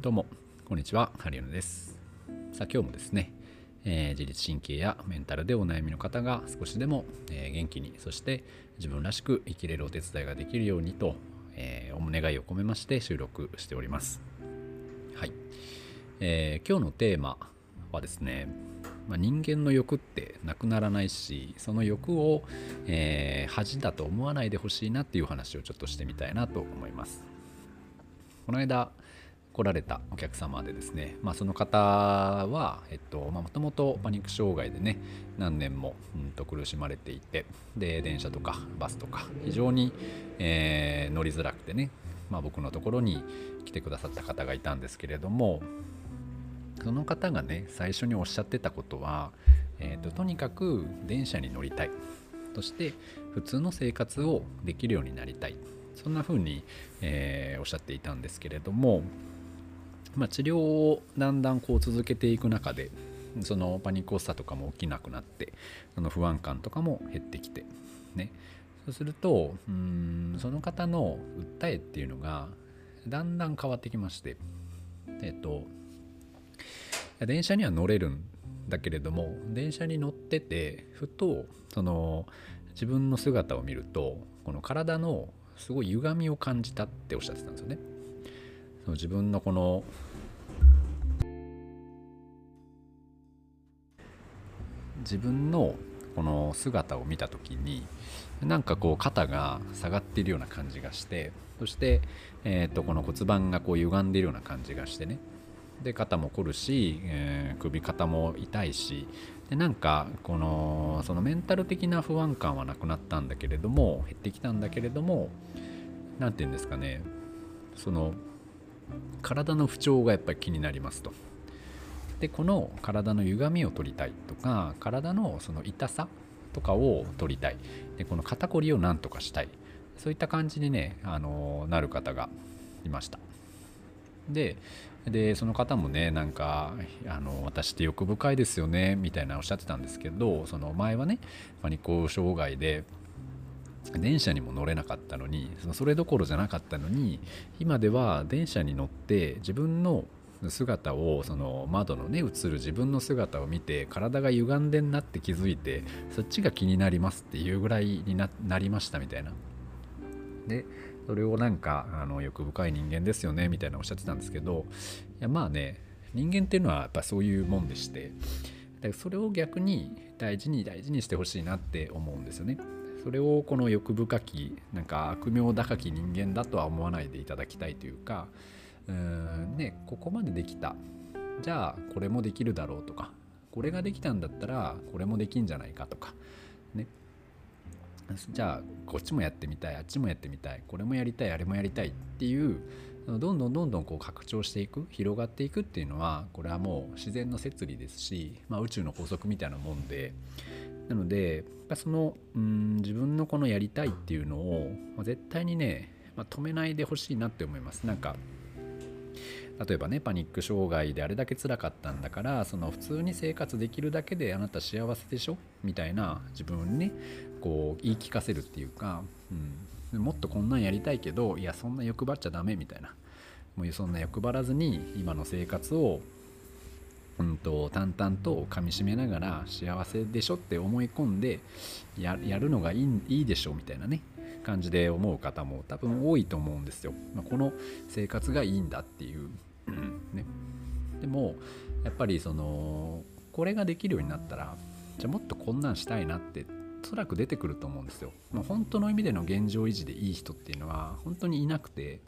どうもこんにちはハリオナです。さあ今日もですね、えー、自律神経やメンタルでお悩みの方が少しでも、えー、元気にそして自分らしく生きれるお手伝いができるようにと、えー、お願いを込めまして収録しております。はい、えー、今日のテーマはですねまあ、人間の欲ってなくならないしその欲を、えー、恥だと思わないでほしいなっていう話をちょっとしてみたいなと思います。この間来られたお客様でですね、まあ、その方はもともとパニック障害でね何年も、うん、と苦しまれていてで電車とかバスとか非常に、えー、乗りづらくてね、まあ、僕のところに来てくださった方がいたんですけれどもその方がね最初におっしゃってたことは、えーと、とにかく電車に乗りたい。そして普通の生活をできるようになりたい。そんな風に、えー、おっしゃっていたんですけれどもまあ、治療をだんだんこう続けていく中でそのパニック発作とかも起きなくなってその不安感とかも減ってきてねそうするとうんその方の訴えっていうのがだんだん変わってきましてえっと電車には乗れるんだけれども電車に乗っててふとその自分の姿を見るとこの体のすごい歪みを感じたっておっしゃってたんですよね。その自分のこの自分のこの姿を見た時になんかこう肩が下がっているような感じがしてそして、えー、とこの骨盤がこう歪んでいるような感じがしてね。で肩も凝るし、えー、首肩も痛いし。でなんかこのそのメンタル的な不安感はなくなったんだけれども減ってきたんだけれども何て言うんですかね。その体の不調がやっぱり気になりますと。でこの体の歪みを取りたいとか体のその痛さとかを取りたい。でこの肩こりをなんとかしたい。そういった感じにねあのなる方がいました。ででその方もねなんかあの私って欲深いですよねみたいなおっしゃってたんですけどその前はねパニック障害で電車にも乗れなかったのにそれどころじゃなかったのに今では電車に乗って自分の姿をその窓のね映る自分の姿を見て体が歪んでんなって気づいてそっちが気になりますっていうぐらいになりましたみたいな。でそれをなんかあの欲深い人間ですよねみたいなおっしゃってたんですけどいやまあね人間っていうのはやっぱそういうもんでしてだからそれを逆に大事に大事にしてほしいなって思うんですよね。それをこの欲深きなんか悪名高き人間だとは思わないでいただきたいというかうんねここまでできた。じゃあこれもできるだろうとか。これができたんだったらこれもできんじゃないかとか。ね。じゃあこっちもやってみたいあっちもやってみたい。これもやりたいあれもやりたいっていうどんどんどんどんこう拡張していく広がっていくっていうのはこれはもう自然の摂理ですし、まあ、宇宙の法則みたいなもんで。なのでそのうん自分のこのやりたいっていうのを、ま、絶対にね、まあ、止めないでほしいなって思います。なんか例えばねパニック障害であれだけ辛かったんだからその普通に生活できるだけであなた幸せでしょ？みたいな自分にねこう言い聞かせるっていうか、うん、もっとこんなんやりたいけどいやそんな欲張っちゃダメみたいなもうそんな欲張らずに今の生活をうんと、淡々と噛みしめながら幸せでしょって思い込んでやるのがいいいいでしょ？みたいなね感じで思う方も多分多いと思うんですよ。まあ、この生活がいいんだっていう。ね、でもやっぱりそのこれができるようになったらじゃあもっとこんなんしたいなっておそらく出てくると思うんですよ。まあ、本当の意味での現状維持でいい人っていうのは本当にいなくて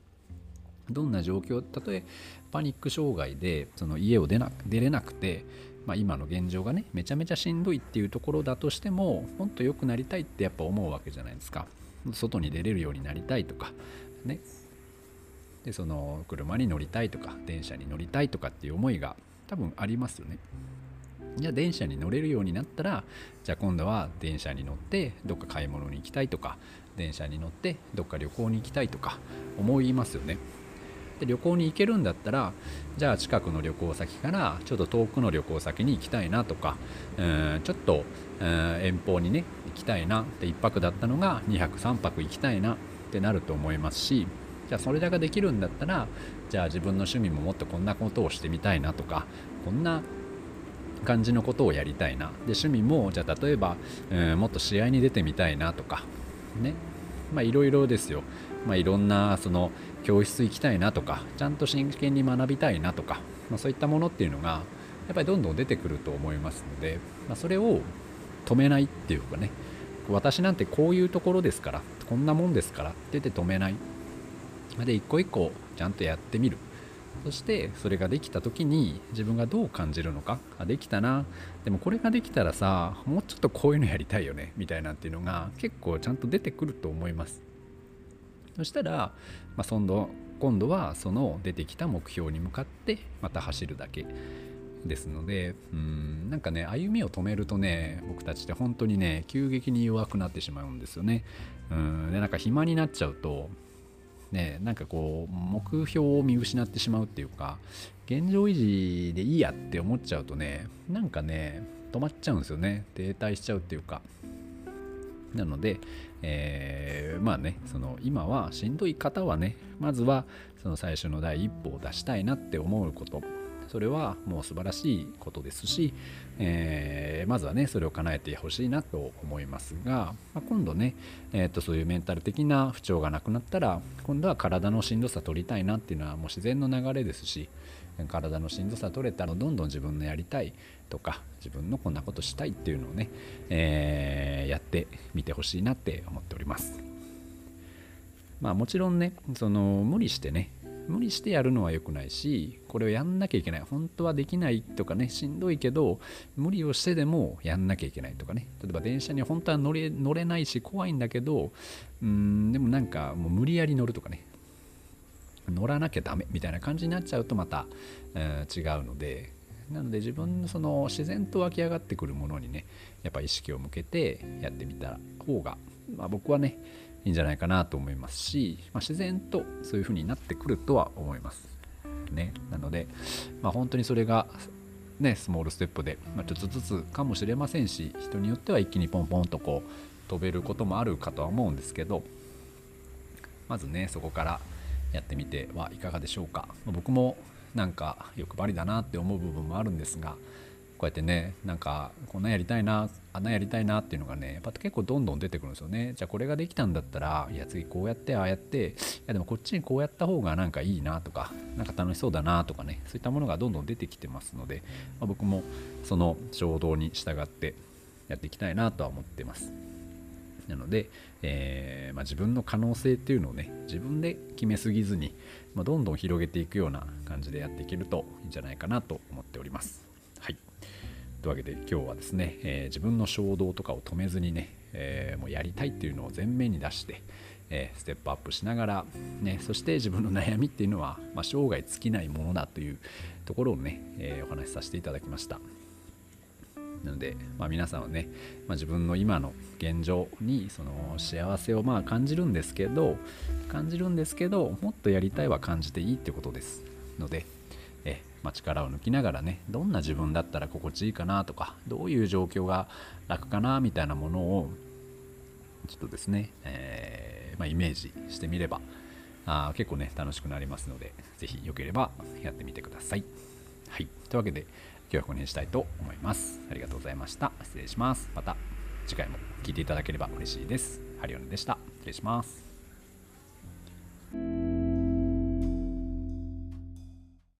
どんな状況たとえパニック障害でその家を出な出れなくて、まあ、今の現状がねめちゃめちゃしんどいっていうところだとしてももっと良くなりたいってやっぱ思うわけじゃないですか。外に出れるようになりたいとかね。でその車に乗りたいとか電車に乗りたいとかっていう思いが多分ありますよね。じゃあ電車に乗れるようになったらじゃあ今度は電車に乗ってどっか買い物に行きたいとか電車に乗ってどっか旅行に行きたいとか思いますよね。で旅行に行けるんだったらじゃあ近くの旅行先からちょっと遠くの旅行先に行きたいなとか、うんちょっと、遠方にね行きたいなで1泊だったのが2泊3泊行きたいなってなると思いますしじゃあそれだけできるんだったらじゃあ自分の趣味ももっとこんなことをしてみたいなとかこんな感じのことをやりたいな。で趣味もじゃあ例えば、うん、もっと試合に出てみたいなとかね。まあいろいろですよ、まあ、いろんなその教室行きたいなとかちゃんと真剣に学びたいなとか、まあ、そういったものっていうのがやっぱりどんどん出てくると思いますので、まあ、それを止めないっていうかね。私なんてこういうところですからこんなもんですからって言って止めない。で一個一個ちゃんとやってみる。そしてそれができた時に自分がどう感じるのか。あできたな。でもこれができたらさもうちょっとこういうのやりたいよね。みたいなっていうのが結構ちゃんと出てくると思います。そしたら、まあ、今度今度はその出てきた目標に向かってまた走るだけ。ですのでうんなんかね歩みを止めるとね僕たちって本当にね急激に弱くなってしまうんですよね。うんでなんか暇になっちゃうとねなんかこう目標を見失ってしまうっていうか現状維持でいいやって思っちゃうとねなんかね止まっちゃうんですよね。停滞しちゃうっていうか。なので、えー、まあねその今はしんどい方はねまずはその最初の第一歩を出したいなって思うこと。それはもう素晴らしいことですし、えー、まずはねそれを叶えてほしいなと思いますが、まあ、今度ね、えー、とそういうメンタル的な不調がなくなったら今度は体のしんどさ取りたいなっていうのはもう自然の流れですし体のしんどさ取れたらどんどん自分のやりたいとか自分のこんなことしたいっていうのをね、えー、やってみてほしいなって思っております。まあもちろんねその無理してね無理してやるのは良くないしこれをやんなきゃいけない。本当はできないとかねしんどいけど無理をしてでもやんなきゃいけないとかね。例えば電車に本当は乗れ乗れないし怖いんだけどうんでもなんかもう無理やり乗るとかね。乗らなきゃダメみたいな感じになっちゃうとまた、えー、違うので。なので自分のその自然と湧き上がってくるものにねやっぱ意識を向けてやってみた方が、まあ、僕はねいいんじゃないかなと思いますし、まあ、自然とそういう風になってくるとは思います。ね、なので、まあ、本当にそれが、ね、スモールステップで、まあ、ちょっとずつかもしれませんし人によっては一気にポンポンとこう飛べることもあるかとは思うんですけどまずねそこからやってみてはいかがでしょうか。僕もなんか欲張りだなって思う部分もあるんですがこうやってねなんかこんなやりたいなあんなやりたいなっていうのがねやっぱ結構どんどん出てくるんですよね。じゃあこれができたんだったらいや次こうやってああやっていやでもこっちにこうやった方がなんかいいなとかなんか楽しそうだなとかねそういったものがどんどん出てきてますので、まあ、僕もその衝動に従ってやっていきたいなとは思ってます。なので、えー、まあ、自分の可能性っていうのをね自分で決めすぎずに、まあ、どんどん広げていくような感じでやっていけるといいんじゃないかなと思っております。はい。というわけで今日はですね、えー、自分の衝動とかを止めずにね、えー、もうやりたいっていうのを前面に出して、えステップアップしながら、ね、そして自分の悩みっていうのは、まあ、生涯尽きないものだというところをね、えお話しさせていただきました。なので、まあ、皆さんはね、まあ、自分の今の現状にその幸せをまあ感じるんですけど感じるんですけどもっとやりたいは感じていいってことです。のでえ、まあ、力を抜きながらねどんな自分だったら心地いいかなとかどういう状況が楽かなみたいなものをちょっとですね、えー、まあ、イメージしてみればあ結構ね楽しくなりますので是非よければやってみてください。はい、というわけで今日はここにしたいと思います。ありがとうございました。失礼します。また次回も聴いていただければ嬉しいです。ハリオネでした。失礼します。